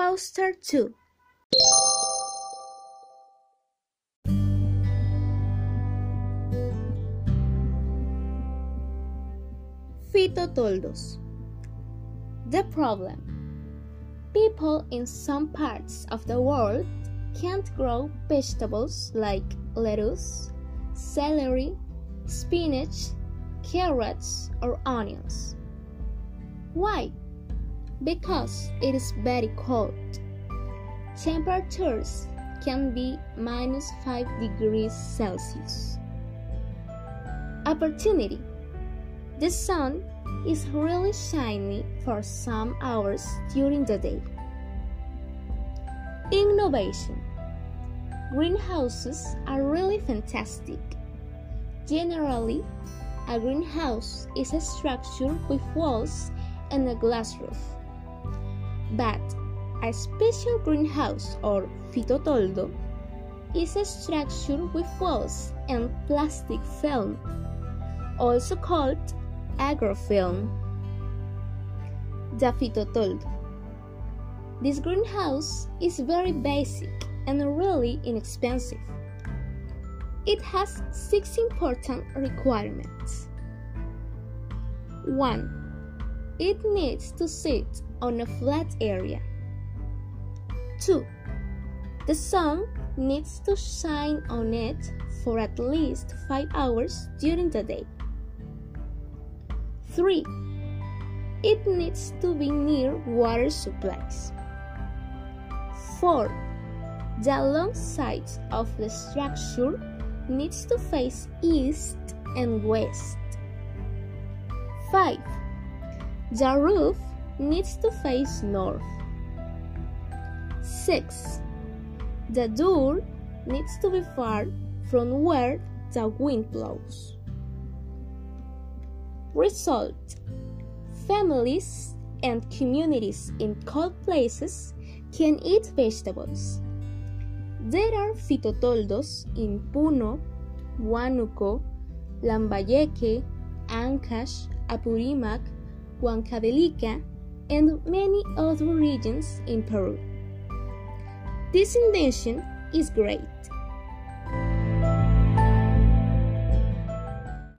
Poster 2 Fitotoldos The problem People in some parts of the world can't grow vegetables like lettuce, celery, spinach, carrots, or onions. Why? Because it is very cold. Temperatures can be minus 5 degrees Celsius. Opportunity The sun is really shiny for some hours during the day. Innovation Greenhouses are really fantastic. Generally, a greenhouse is a structure with walls and a glass roof. But a special greenhouse or fitotoldo is a structure with walls and plastic film, also called agrofilm. The fitotoldo. This greenhouse is very basic and really inexpensive. It has six important requirements. 1. It needs to sit on a flat area. 2. The sun needs to shine on it for at least 5 hours during the day. 3. It needs to be near water supplies. 4. The long sides of the structure needs to face east and west. 5. The roof needs to face north. 6. The door needs to be far from where the wind blows. Result Families and communities in cold places can eat vegetables. There are fitotoldos in Puno, Huánuco, Lambayeque, Ancash, Apurímac, Huancavelica, and many other regions in Peru. This invention is great